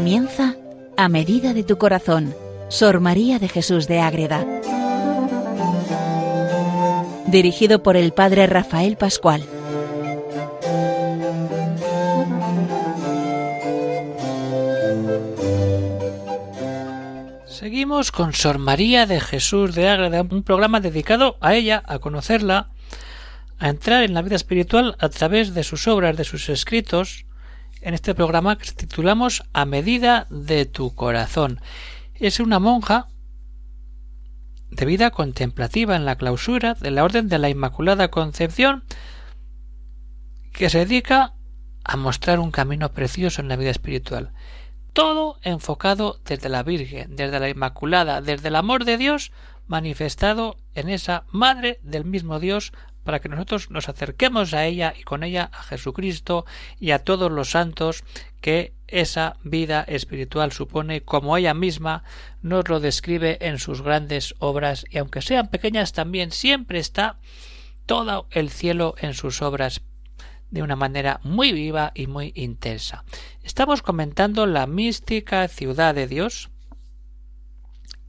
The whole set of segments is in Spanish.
Comienza a medida de tu corazón, Sor María de Jesús de Ágreda. Dirigido por el Padre Rafael Pascual. Seguimos con Sor María de Jesús de Ágreda, un programa dedicado a ella, a conocerla, a entrar en la vida espiritual a través de sus obras, de sus escritos, en este programa que titulamos A medida de tu corazón. Es una monja de vida contemplativa en la clausura de la Orden de la Inmaculada Concepción que se dedica a mostrar un camino precioso en la vida espiritual. Todo enfocado desde la Virgen, desde la Inmaculada, desde el amor de Dios manifestado en esa Madre del mismo Dios para que nosotros nos acerquemos a ella y con ella a Jesucristo y a todos los santos que esa vida espiritual supone como ella misma nos lo describe en sus grandes obras y aunque sean pequeñas también siempre está todo el cielo en sus obras de una manera muy viva y muy intensa. Estamos comentando la mística ciudad de Dios,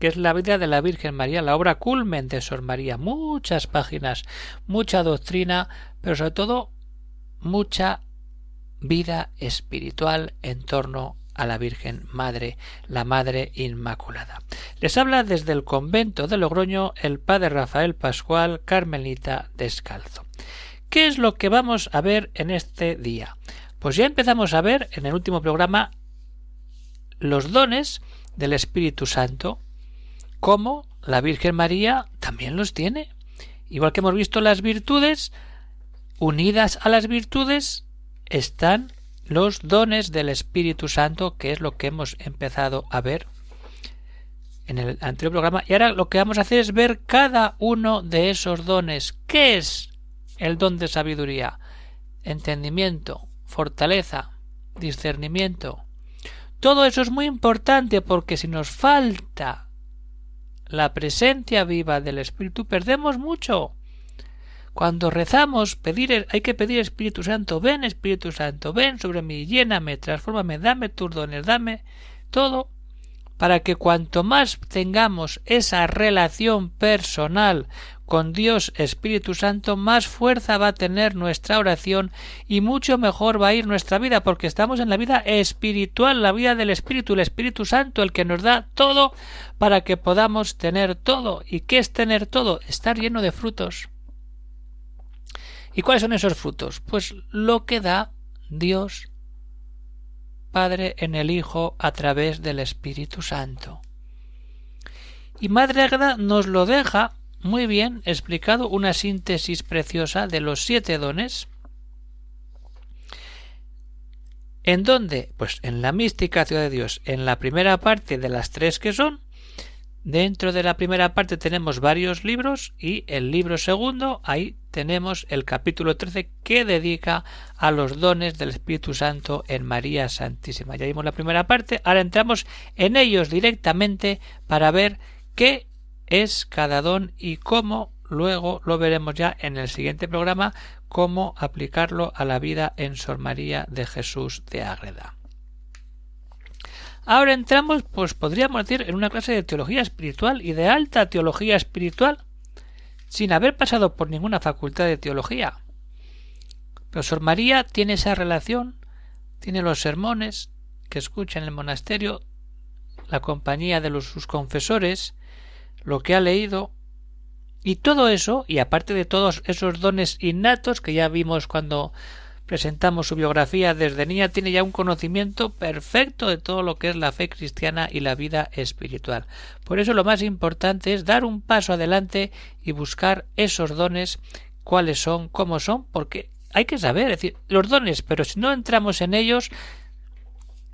que es la vida de la Virgen María, la obra culmen de Sor María. Muchas páginas, mucha doctrina, pero sobre todo mucha vida espiritual en torno a la Virgen Madre, la Madre Inmaculada. Les habla desde el convento de Logroño el Padre Rafael Pascual Carmelita Descalzo. ¿Qué es lo que vamos a ver en este día? Pues ya empezamos a ver en el último programa los dones del Espíritu Santo, como la Virgen María también los tiene. Igual que hemos visto las virtudes, unidas a las virtudes están los dones del Espíritu Santo, que es lo que hemos empezado a ver en el anterior programa. Y ahora lo que vamos a hacer es ver cada uno de esos dones. ¿Qué es el don de sabiduría? Entendimiento, fortaleza, discernimiento. Todo eso es muy importante porque si nos falta la presencia viva del Espíritu, perdemos mucho. Cuando rezamos, hay que pedir Espíritu Santo, ven Espíritu Santo, ven sobre mí, lléname, transfórmame, dame tus dones, dame todo, para que cuanto más tengamos esa relación personal con Dios Espíritu Santo, más fuerza va a tener nuestra oración y mucho mejor va a ir nuestra vida, porque estamos en la vida espiritual, la vida del Espíritu, el Espíritu Santo, el que nos da todo para que podamos tener todo. ¿Y qué es tener todo? Estar lleno de frutos. ¿Y cuáles son esos frutos? Pues lo que da Dios Padre en el Hijo a través del Espíritu Santo. Y Madre Agra nos lo deja muy bien explicado una síntesis preciosa de los siete dones. ¿En dónde? Pues en la mística ciudad de Dios, en la primera parte de las tres que son. Dentro de la primera parte tenemos varios libros y el libro segundo, ahí tenemos el capítulo 13 que dedica a los dones del Espíritu Santo en María Santísima. Ya vimos la primera parte, ahora entramos en ellos directamente para ver qué es cada don y cómo luego lo veremos ya en el siguiente programa cómo aplicarlo a la vida en Sor María de Jesús de Ágreda. Ahora entramos, pues podríamos decir, en una clase de teología espiritual y de alta teología espiritual, sin haber pasado por ninguna facultad de teología. Pero Sor María tiene esa relación, tiene los sermones que escucha en el monasterio, la compañía de sus confesores, lo que ha leído y todo eso, y aparte de todos esos dones innatos que ya vimos cuando presentamos su biografía desde niña, tiene ya un conocimiento perfecto de todo lo que es la fe cristiana y la vida espiritual. Por eso lo más importante es dar un paso adelante y buscar esos dones, cuáles son, cómo son, porque hay que saber, es decir, los dones, pero si no entramos en ellos,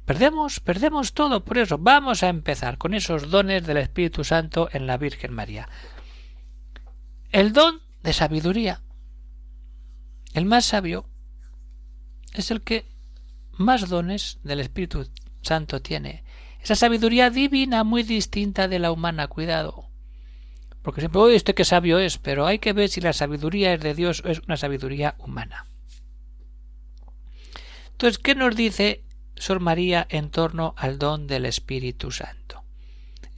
Perdemos, perdemos todo. Por eso vamos a empezar con esos dones del Espíritu Santo en la Virgen María. El don de sabiduría. El más sabio es el que más dones del Espíritu Santo tiene. Esa sabiduría divina muy distinta de la humana, cuidado. Porque siempre, oye, este que sabio es, pero hay que ver si la sabiduría es de Dios o es una sabiduría humana. Entonces, ¿qué nos dice Sor María en torno al don del Espíritu Santo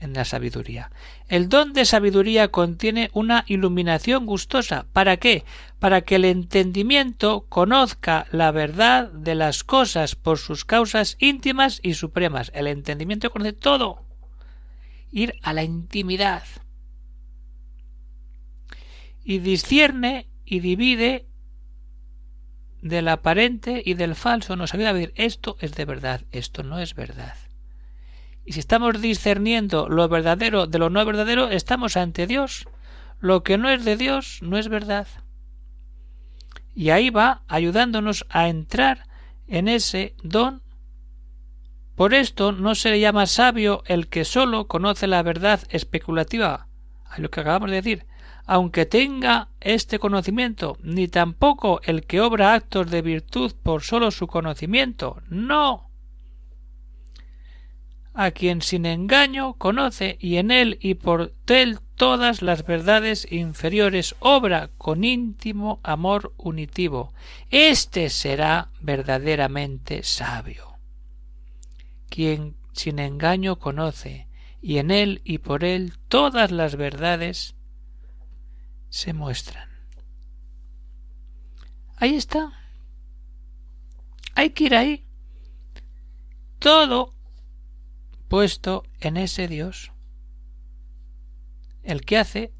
en la sabiduría. El don de sabiduría contiene una iluminación gustosa. ¿Para qué? Para que el entendimiento conozca la verdad de las cosas por sus causas íntimas y supremas. El entendimiento conoce todo. Ir a la intimidad. Y discierne y divide del aparente y del falso. Nos ayuda a ver esto es de verdad, esto no es verdad. Y si estamos discerniendo lo verdadero de lo no verdadero, estamos ante Dios. Lo que no es de Dios no es verdad. Y ahí va ayudándonos a entrar en ese don. Por esto no se le llama sabio el que sólo conoce la verdad especulativa, a lo que acabamos de decir, aunque tenga este conocimiento, ni tampoco el que obra actos de virtud por sólo su conocimiento. No a quien sin engaño conoce y en él y por él todas las verdades inferiores obra con íntimo amor unitivo. Este será verdaderamente sabio. Quien sin engaño conoce y en él y por él todas las verdades se muestran. Ahí está. Hay que ir ahí. Todo puesto en ese Dios, el que hace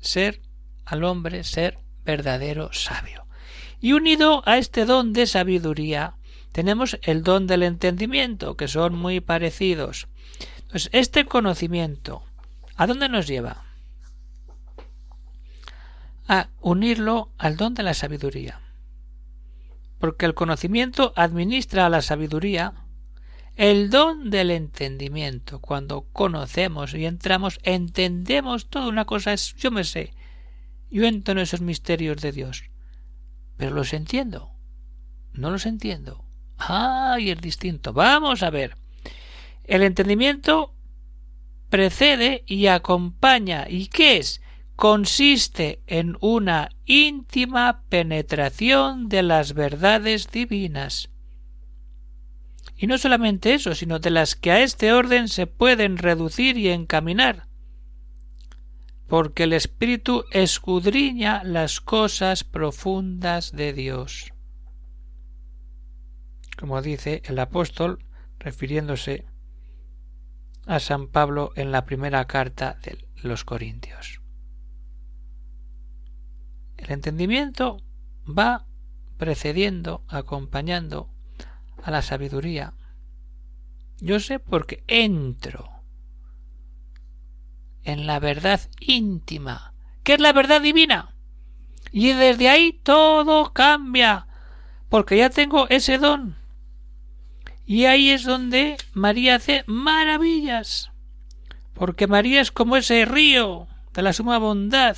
ser al hombre ser verdadero sabio. Y unido a este don de sabiduría, tenemos el don del entendimiento, que son muy parecidos. Entonces, este conocimiento, ¿a dónde nos lleva? A unirlo al don de la sabiduría. Porque el conocimiento administra a la sabiduría el don del entendimiento. Cuando conocemos y entramos, entendemos toda una cosa. Es, yo me sé. Yo entro en esos misterios de Dios. Pero los entiendo. No los entiendo. Ah, y es distinto. Vamos a ver. El entendimiento precede y acompaña. ¿Y qué es? Consiste en una íntima penetración de las verdades divinas y no solamente eso, sino de las que a este orden se pueden reducir y encaminar, porque el Espíritu escudriña las cosas profundas de Dios. Como dice el apóstol, refiriéndose a San Pablo en la primera carta de los Corintios. El entendimiento va precediendo, acompañando a la sabiduría. Yo sé porque entro en la verdad íntima, que es la verdad divina. Y desde ahí todo cambia, porque ya tengo ese don. Y ahí es donde María hace maravillas, porque María es como ese río de la suma bondad,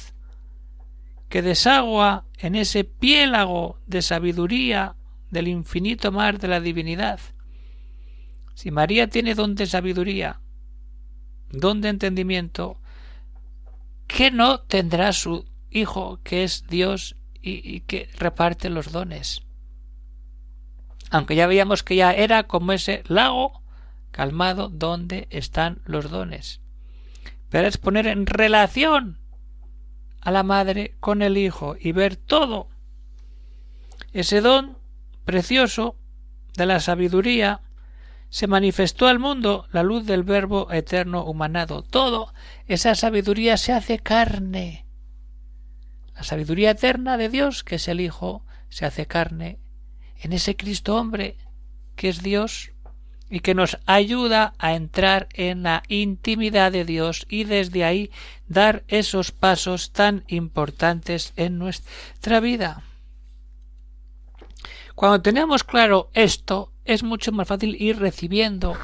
que desagua en ese piélago de sabiduría del infinito mar de la divinidad. Si María tiene don de sabiduría, don de entendimiento, ¿qué no tendrá su Hijo que es Dios y, y que reparte los dones? Aunque ya veíamos que ya era como ese lago calmado donde están los dones. Pero es poner en relación a la madre con el hijo y ver todo. Ese don precioso de la sabiduría se manifestó al mundo la luz del Verbo eterno humanado. Todo esa sabiduría se hace carne. La sabiduría eterna de Dios, que es el Hijo, se hace carne en ese Cristo hombre, que es Dios, y que nos ayuda a entrar en la intimidad de Dios y desde ahí dar esos pasos tan importantes en nuestra vida. Cuando tenemos claro esto, es mucho más fácil ir recibiendo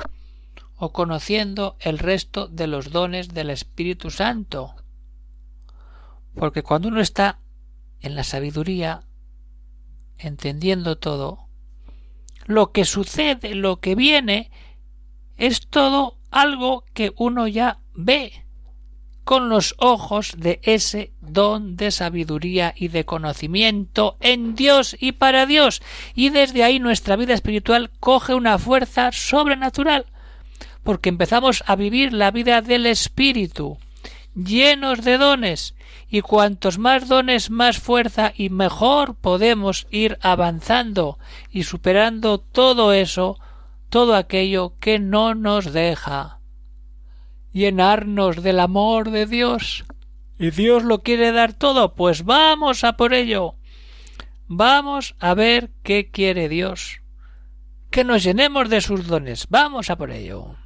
o conociendo el resto de los dones del Espíritu Santo. Porque cuando uno está en la sabiduría, entendiendo todo, lo que sucede, lo que viene, es todo algo que uno ya ve, con los ojos de ese don de sabiduría y de conocimiento en Dios y para Dios, y desde ahí nuestra vida espiritual coge una fuerza sobrenatural, porque empezamos a vivir la vida del Espíritu, llenos de dones, y cuantos más dones más fuerza y mejor podemos ir avanzando y superando todo eso, todo aquello que no nos deja llenarnos del amor de Dios. Y Dios lo quiere dar todo, pues vamos a por ello. Vamos a ver qué quiere Dios. Que nos llenemos de sus dones. Vamos a por ello.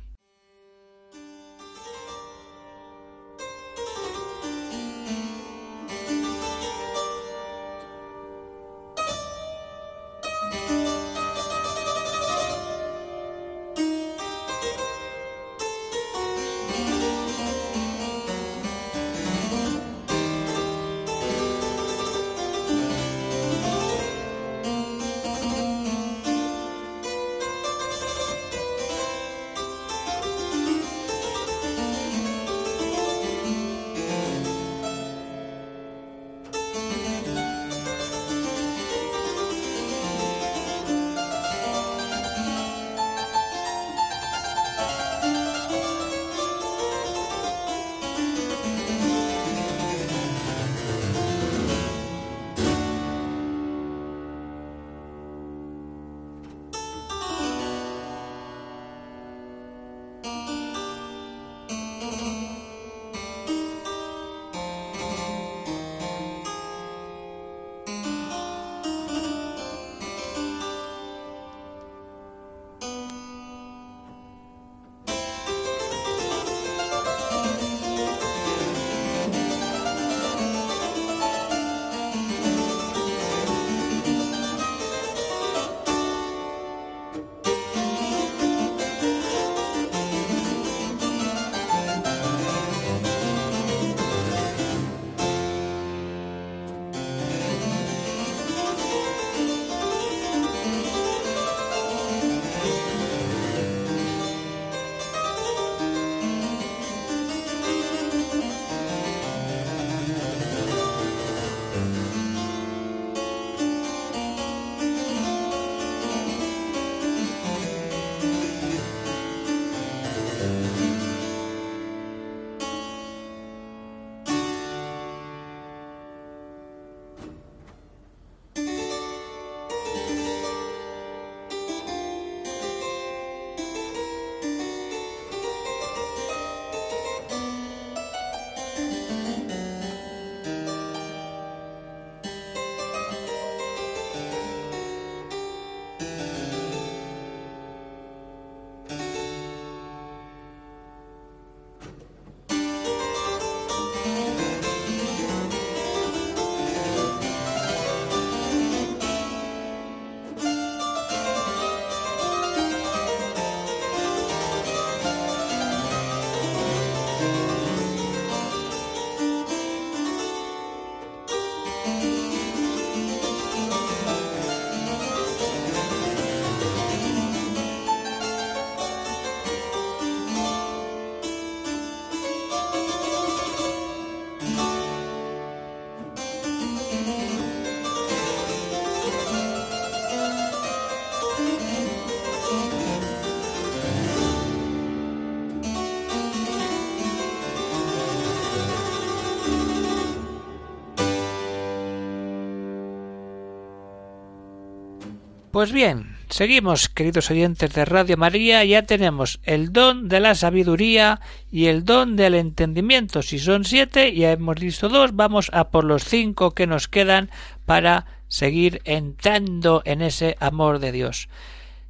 Pues bien, seguimos, queridos oyentes de Radio María, ya tenemos el don de la sabiduría y el don del entendimiento. Si son siete, ya hemos visto dos, vamos a por los cinco que nos quedan para seguir entrando en ese amor de Dios.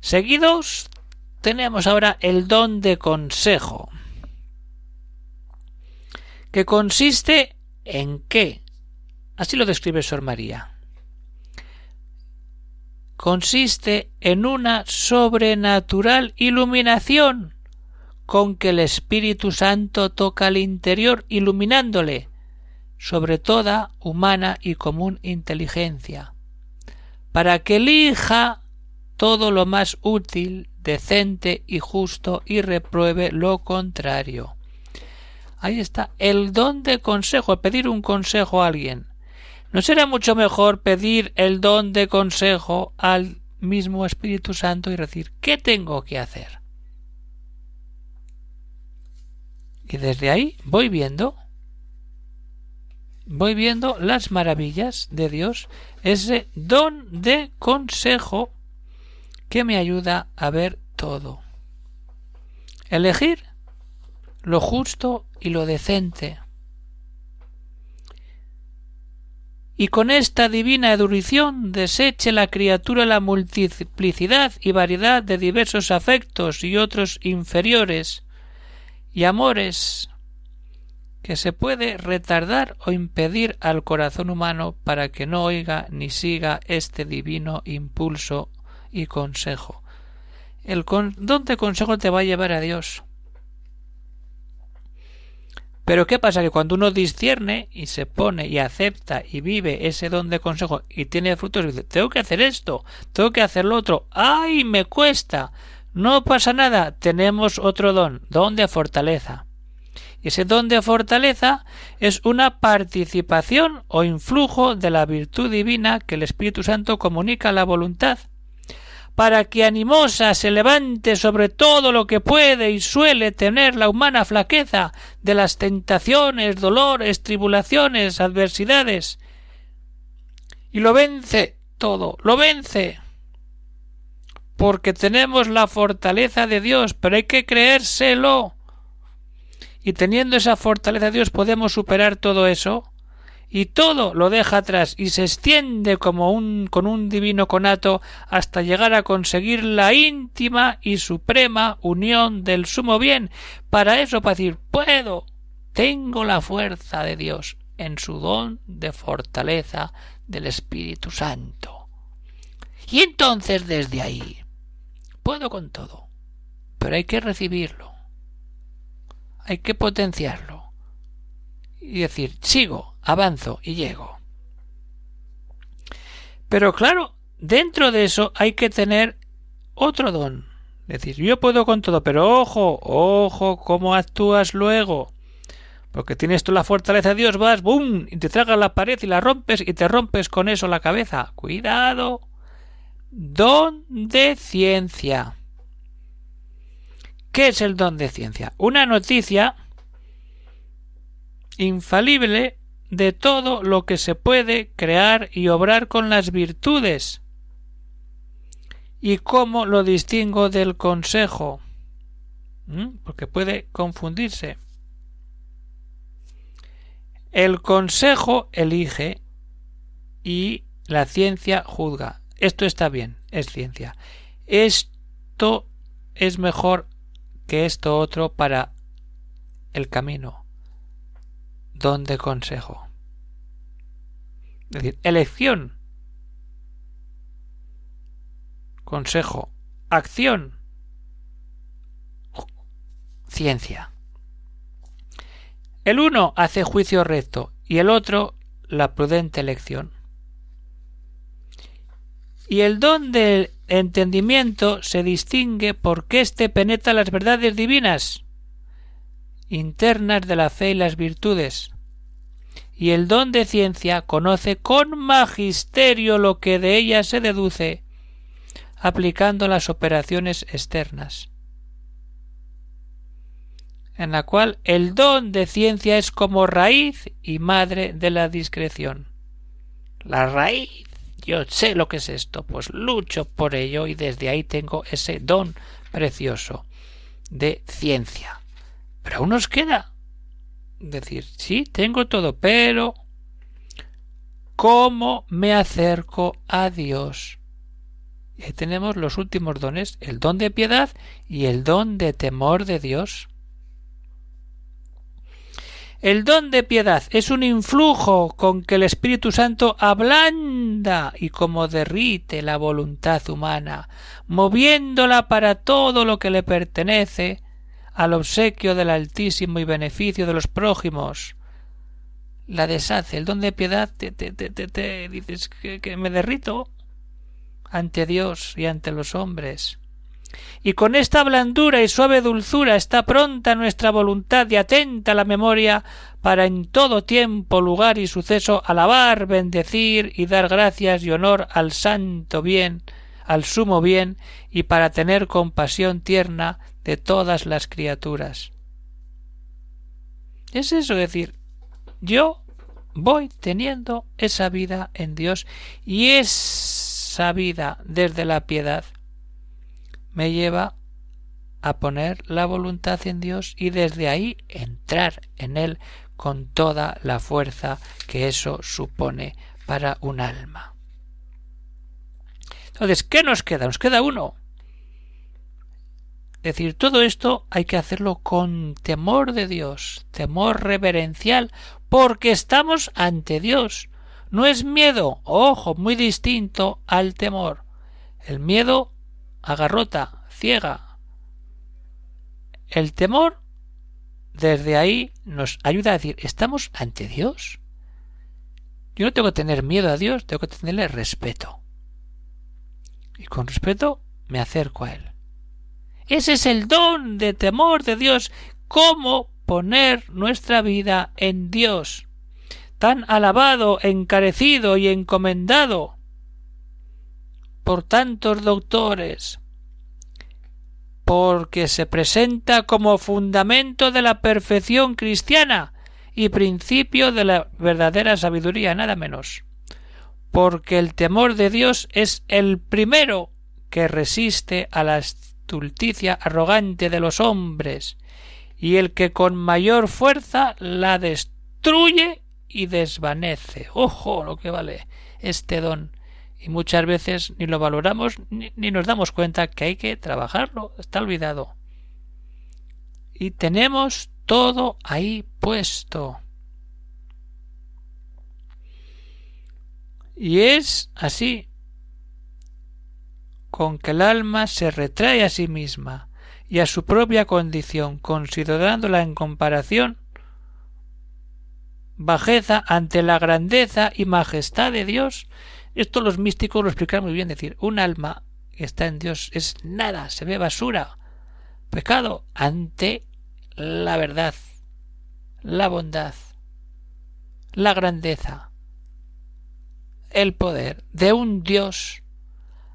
Seguidos, tenemos ahora el don de consejo, que consiste en qué. Así lo describe Sor María consiste en una sobrenatural iluminación con que el Espíritu Santo toca al interior iluminándole sobre toda humana y común inteligencia, para que elija todo lo más útil, decente y justo y repruebe lo contrario. Ahí está el don de consejo, pedir un consejo a alguien. ¿No será mucho mejor pedir el don de consejo al mismo Espíritu Santo y decir ¿qué tengo que hacer? Y desde ahí voy viendo voy viendo las maravillas de Dios, ese don de consejo que me ayuda a ver todo. Elegir lo justo y lo decente. Y con esta divina educación deseche la criatura la multiplicidad y variedad de diversos afectos y otros inferiores y amores que se puede retardar o impedir al corazón humano para que no oiga ni siga este divino impulso y consejo. El de consejo te va a llevar a Dios. Pero ¿qué pasa? Que cuando uno discierne y se pone y acepta y vive ese don de consejo y tiene frutos, dice, tengo que hacer esto, tengo que hacer lo otro, ¡ay! me cuesta. No pasa nada, tenemos otro don, don de fortaleza. Y ese don de fortaleza es una participación o influjo de la virtud divina que el Espíritu Santo comunica a la voluntad para que animosa se levante sobre todo lo que puede y suele tener la humana flaqueza de las tentaciones, dolores, tribulaciones, adversidades, y lo vence todo, lo vence, porque tenemos la fortaleza de Dios, pero hay que creérselo. Y teniendo esa fortaleza de Dios podemos superar todo eso y todo lo deja atrás y se extiende como un con un divino conato hasta llegar a conseguir la íntima y suprema unión del sumo bien. Para eso, para decir, puedo, tengo la fuerza de Dios en su don de fortaleza del Espíritu Santo. Y entonces desde ahí puedo con todo, pero hay que recibirlo, hay que potenciarlo y decir, sigo, avanzo y llego. Pero claro, dentro de eso hay que tener otro don. Es decir, yo puedo con todo, pero ojo, ojo, cómo actúas luego. Porque tienes tú la fortaleza de Dios, vas, ¡bum! y te tragas la pared y la rompes y te rompes con eso la cabeza. Cuidado. Don de ciencia. ¿Qué es el don de ciencia? Una noticia infalible de todo lo que se puede crear y obrar con las virtudes. ¿Y cómo lo distingo del consejo? ¿Mm? Porque puede confundirse. El consejo elige y la ciencia juzga. Esto está bien, es ciencia. Esto es mejor que esto otro para el camino don de consejo. Es decir, elección, consejo, acción, ciencia. El uno hace juicio recto y el otro la prudente elección. Y el don del entendimiento se distingue porque éste penetra las verdades divinas internas de la fe y las virtudes, y el don de ciencia conoce con magisterio lo que de ella se deduce, aplicando las operaciones externas, en la cual el don de ciencia es como raíz y madre de la discreción. La raíz. Yo sé lo que es esto, pues lucho por ello y desde ahí tengo ese don precioso de ciencia. Pero aún nos queda decir, sí, tengo todo, pero ¿cómo me acerco a Dios? Y ahí tenemos los últimos dones, el don de piedad y el don de temor de Dios. El don de piedad es un influjo con que el Espíritu Santo ablanda y como derrite la voluntad humana, moviéndola para todo lo que le pertenece, al obsequio del Altísimo y beneficio de los prójimos. La deshace, el don de piedad te, te, te, te dices que, que me derrito ante Dios y ante los hombres. y con esta blandura y suave dulzura está pronta nuestra voluntad y atenta la memoria para en todo tiempo, lugar y suceso alabar, bendecir y dar gracias y honor al santo bien, al sumo bien, y para tener compasión tierna de todas las criaturas. Es eso decir, yo voy teniendo esa vida en Dios y esa vida desde la piedad me lleva a poner la voluntad en Dios y desde ahí entrar en Él con toda la fuerza que eso supone para un alma. Entonces, ¿qué nos queda? Nos queda uno. Decir, todo esto hay que hacerlo con temor de Dios, temor reverencial, porque estamos ante Dios. No es miedo, ojo, muy distinto al temor. El miedo agarrota, ciega. El temor, desde ahí, nos ayuda a decir, ¿estamos ante Dios? Yo no tengo que tener miedo a Dios, tengo que tenerle respeto. Y con respeto me acerco a Él. Ese es el don de temor de Dios. ¿Cómo poner nuestra vida en Dios, tan alabado, encarecido y encomendado por tantos doctores, porque se presenta como fundamento de la perfección cristiana y principio de la verdadera sabiduría, nada menos, porque el temor de Dios es el primero que resiste a la arrogante de los hombres y el que con mayor fuerza la destruye y desvanece. Ojo lo que vale este don. Y muchas veces ni lo valoramos ni nos damos cuenta que hay que trabajarlo. Está olvidado. Y tenemos todo ahí puesto. Y es así, con que el alma se retrae a sí misma, y a su propia condición, considerándola en comparación bajeza ante la grandeza y majestad de Dios. Esto los místicos lo explican muy bien, decir, un alma que está en Dios es nada, se ve basura, pecado ante la verdad, la bondad, la grandeza, el poder de un Dios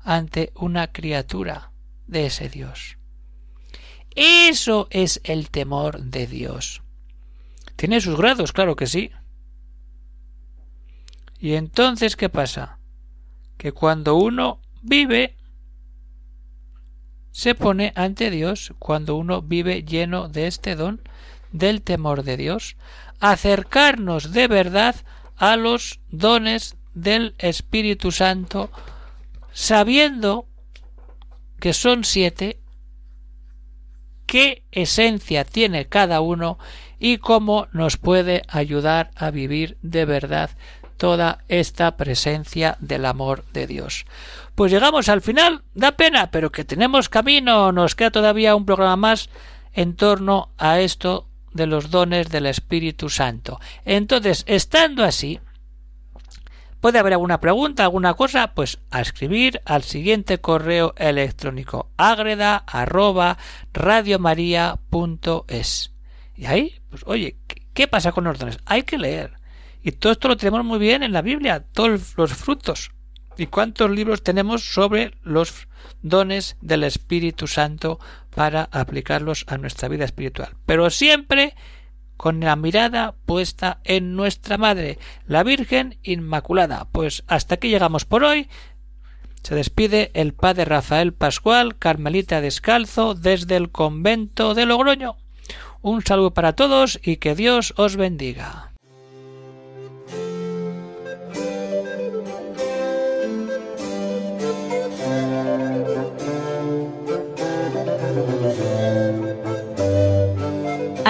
ante una criatura de ese Dios. Eso es el temor de Dios. Tiene sus grados, claro que sí. Y entonces, ¿qué pasa? Que cuando uno vive, se pone ante Dios, cuando uno vive lleno de este don, del temor de Dios, acercarnos de verdad a los dones del Espíritu Santo, sabiendo que son siete qué esencia tiene cada uno y cómo nos puede ayudar a vivir de verdad toda esta presencia del amor de Dios. Pues llegamos al final, da pena, pero que tenemos camino, nos queda todavía un programa más en torno a esto de los dones del Espíritu Santo. Entonces, estando así, puede haber alguna pregunta, alguna cosa, pues a escribir al siguiente correo electrónico agreda. Y ahí, pues oye, ¿qué pasa con los dones? Hay que leer. Y todo esto lo tenemos muy bien en la Biblia, todos los frutos. ¿Y cuántos libros tenemos sobre los dones del Espíritu Santo para aplicarlos a nuestra vida espiritual? Pero siempre con la mirada puesta en nuestra Madre, la Virgen Inmaculada. Pues hasta aquí llegamos por hoy. Se despide el Padre Rafael Pascual, Carmelita Descalzo, desde el convento de Logroño. Un saludo para todos y que Dios os bendiga.